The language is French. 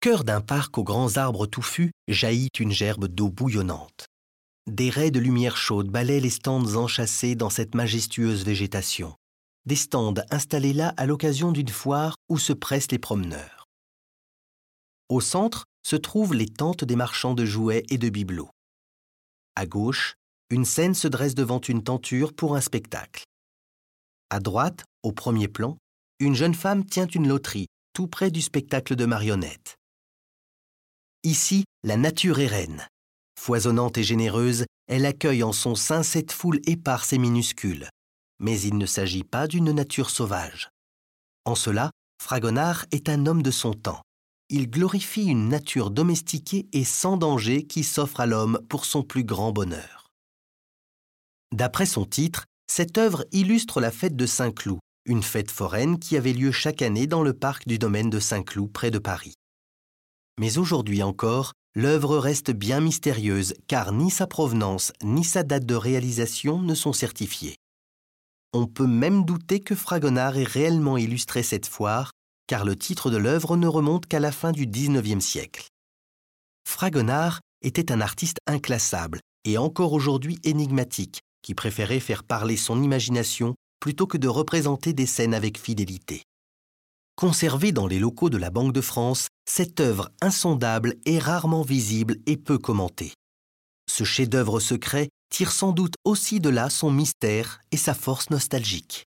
cœur d'un parc aux grands arbres touffus jaillit une gerbe d'eau bouillonnante. Des raies de lumière chaude balaient les stands enchâssés dans cette majestueuse végétation. Des stands installés là à l'occasion d'une foire où se pressent les promeneurs. Au centre se trouvent les tentes des marchands de jouets et de bibelots. À gauche, une scène se dresse devant une tenture pour un spectacle. À droite, au premier plan, une jeune femme tient une loterie tout près du spectacle de marionnettes. Ici, la nature est reine. Foisonnante et généreuse, elle accueille en son sein cette foule éparse et minuscule. Mais il ne s'agit pas d'une nature sauvage. En cela, Fragonard est un homme de son temps. Il glorifie une nature domestiquée et sans danger qui s'offre à l'homme pour son plus grand bonheur. D'après son titre, cette œuvre illustre la fête de Saint-Cloud, une fête foraine qui avait lieu chaque année dans le parc du domaine de Saint-Cloud près de Paris. Mais aujourd'hui encore, l'œuvre reste bien mystérieuse car ni sa provenance ni sa date de réalisation ne sont certifiées. On peut même douter que Fragonard ait réellement illustré cette foire car le titre de l'œuvre ne remonte qu'à la fin du XIXe siècle. Fragonard était un artiste inclassable et encore aujourd'hui énigmatique, qui préférait faire parler son imagination plutôt que de représenter des scènes avec fidélité. Conservée dans les locaux de la Banque de France, cette œuvre insondable est rarement visible et peu commentée. Ce chef-d'œuvre secret tire sans doute aussi de là son mystère et sa force nostalgique.